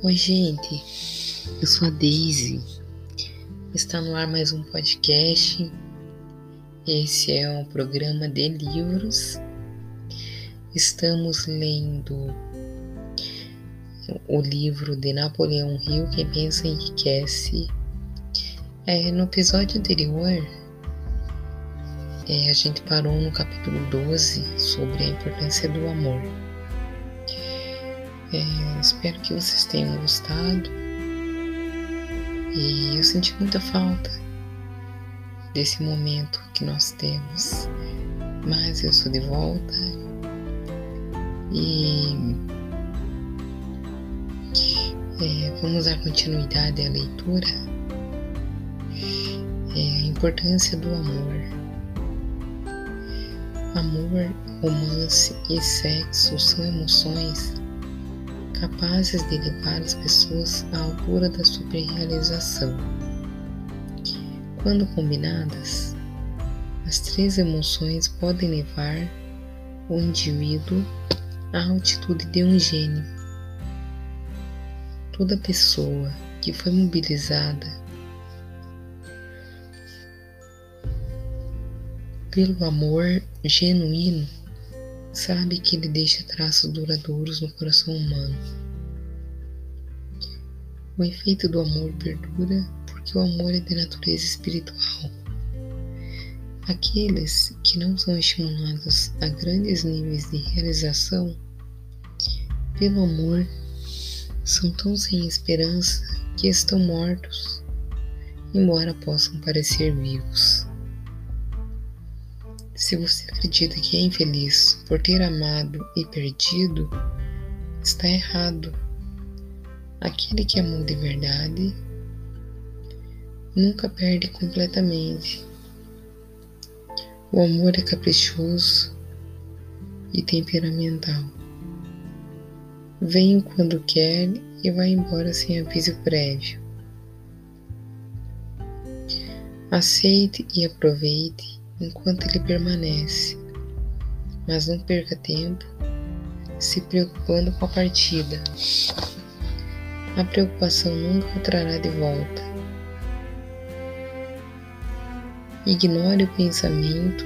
Oi, gente. Eu sou a Daisy. Está no ar mais um podcast. Esse é um programa de livros. Estamos lendo o livro de Napoleão Hill, Quem Pensa Enriquece. É, no episódio anterior, é, a gente parou no capítulo 12 sobre a importância do amor. É, espero que vocês tenham gostado. E eu senti muita falta desse momento que nós temos. Mas eu sou de volta e é, vamos dar continuidade à leitura. É, a importância do amor. Amor, romance e sexo são emoções capazes de levar as pessoas à altura da superrealização. Quando combinadas, as três emoções podem levar o indivíduo à altitude de um gênio. Toda pessoa que foi mobilizada pelo amor genuíno sabe que ele deixa traços duradouros no coração humano. O efeito do amor perdura porque o amor é de natureza espiritual. Aqueles que não são estimulados a grandes níveis de realização pelo amor são tão sem esperança que estão mortos, embora possam parecer vivos. Se você acredita que é infeliz por ter amado e perdido, está errado. Aquele que amou de verdade nunca perde completamente. O amor é caprichoso e temperamental. Vem quando quer e vai embora sem aviso prévio. Aceite e aproveite enquanto ele permanece, mas não perca tempo se preocupando com a partida. A preocupação nunca o trará de volta. Ignore o pensamento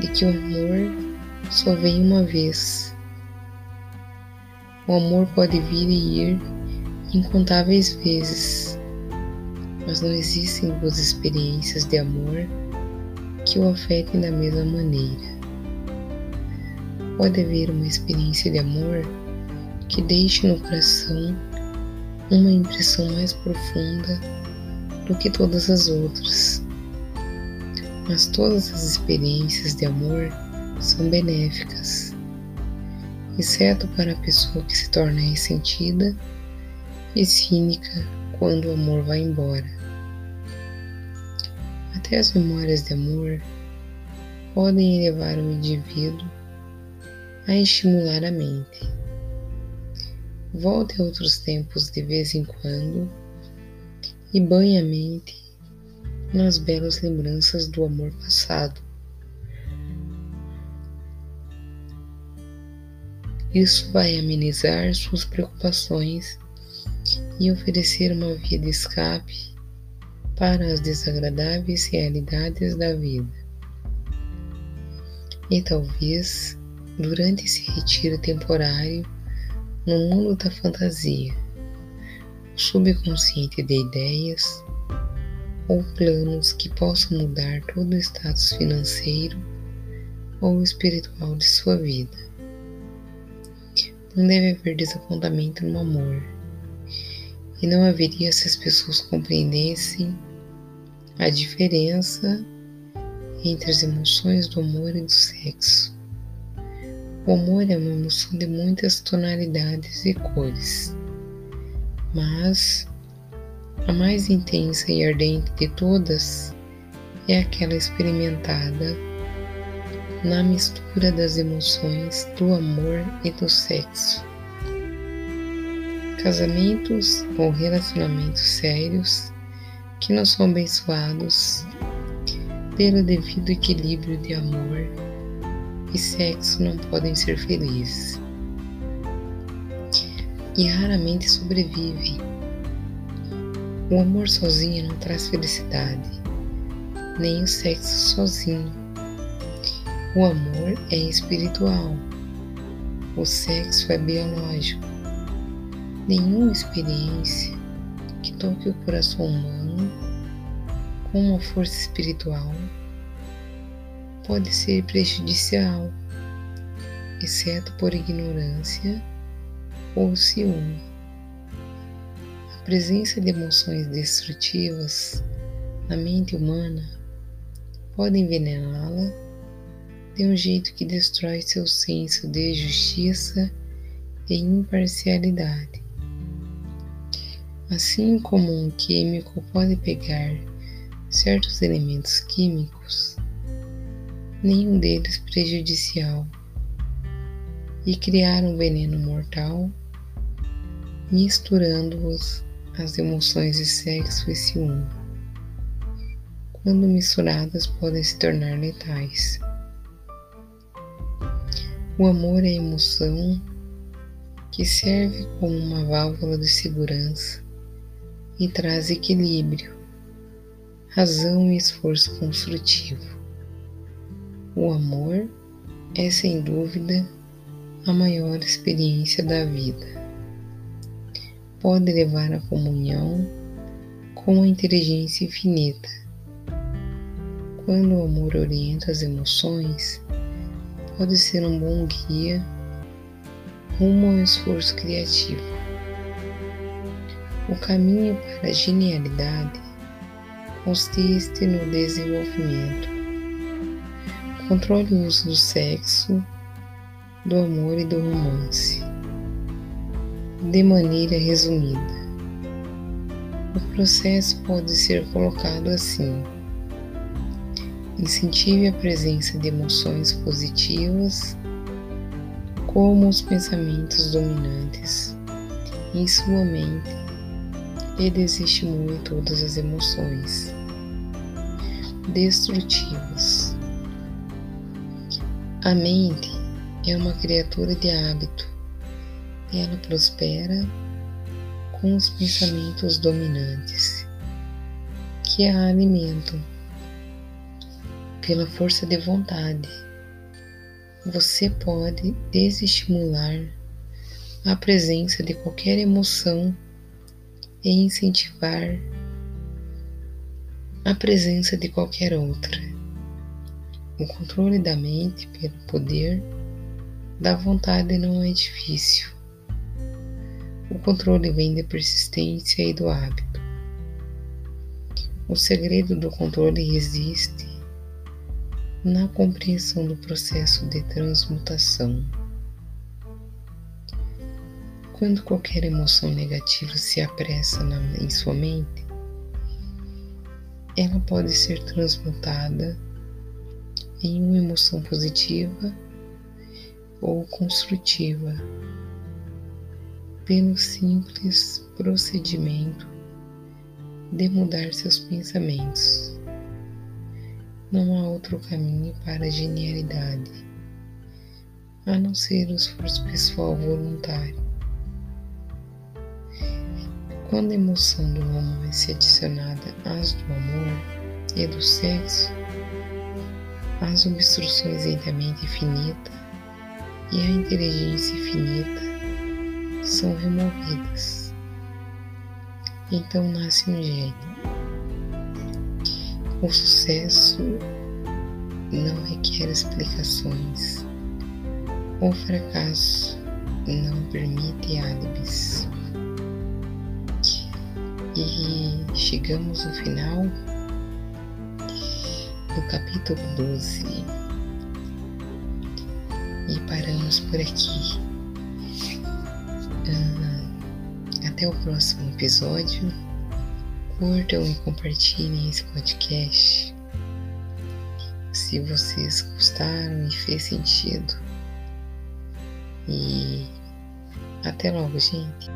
de que o amor só vem uma vez. O amor pode vir e ir incontáveis vezes, mas não existem duas experiências de amor que o afetem da mesma maneira. Pode haver uma experiência de amor que deixe no coração uma impressão mais profunda do que todas as outras. Mas todas as experiências de amor são benéficas, exceto para a pessoa que se torna ressentida e cínica quando o amor vai embora. Até as memórias de amor podem levar o indivíduo a estimular a mente. Volte a outros tempos de vez em quando e banhe a mente nas belas lembranças do amor passado. Isso vai amenizar suas preocupações e oferecer uma via de escape para as desagradáveis realidades da vida. E talvez, durante esse retiro temporário no mundo da fantasia, o subconsciente de ideias ou planos que possam mudar todo o status financeiro ou espiritual de sua vida. Não deve haver desapontamento no amor e não haveria se as pessoas compreendessem a diferença entre as emoções do amor e do sexo. O amor é uma emoção de muitas tonalidades e cores, mas a mais intensa e ardente de todas é aquela experimentada na mistura das emoções do amor e do sexo. Casamentos ou relacionamentos sérios que não são abençoados pelo devido equilíbrio de amor e sexo não podem ser felizes. e raramente sobrevivem. O amor sozinho não traz felicidade, nem o sexo sozinho. O amor é espiritual, o sexo é biológico. Nenhuma experiência que toque o coração humano uma força espiritual pode ser prejudicial, exceto por ignorância ou ciúme. A presença de emoções destrutivas na mente humana pode envenená-la de um jeito que destrói seu senso de justiça e imparcialidade. Assim como um químico pode pegar certos elementos químicos, nenhum deles prejudicial, e criar um veneno mortal, misturando-os às emoções de sexo e ciúme. Quando misturadas, podem se tornar letais. O amor é a emoção que serve como uma válvula de segurança e traz equilíbrio razão e esforço construtivo. O amor é, sem dúvida, a maior experiência da vida. Pode levar à comunhão com a inteligência infinita. Quando o amor orienta as emoções, pode ser um bom guia rumo ao esforço criativo. O caminho para a genialidade consiste no desenvolvimento. Controle o uso do sexo, do amor e do romance. De maneira resumida, o processo pode ser colocado assim: incentive a presença de emoções positivas, como os pensamentos dominantes, em sua mente e desestimule todas as emoções destrutivas. A mente é uma criatura de hábito. Ela prospera com os pensamentos dominantes, que a alimentam pela força de vontade. Você pode desestimular a presença de qualquer emoção e incentivar a presença de qualquer outra. O controle da mente pelo poder da vontade não é difícil. O controle vem da persistência e do hábito. O segredo do controle resiste na compreensão do processo de transmutação. Quando qualquer emoção negativa se apressa na, em sua mente, ela pode ser transmutada em uma emoção positiva ou construtiva pelo simples procedimento de mudar seus pensamentos. Não há outro caminho para a genialidade a não ser o esforço pessoal voluntário. Quando a emoção do romance é adicionada às do amor e do sexo, as obstruções entre a mente infinita e a inteligência infinita são removidas. Então nasce um gênio. O sucesso não requer explicações. O fracasso não permite álibis. E chegamos no final do capítulo 12 e paramos por aqui. Uh, até o próximo episódio. Curtam e compartilhem esse podcast. Se vocês gostaram e fez sentido. E até logo, gente.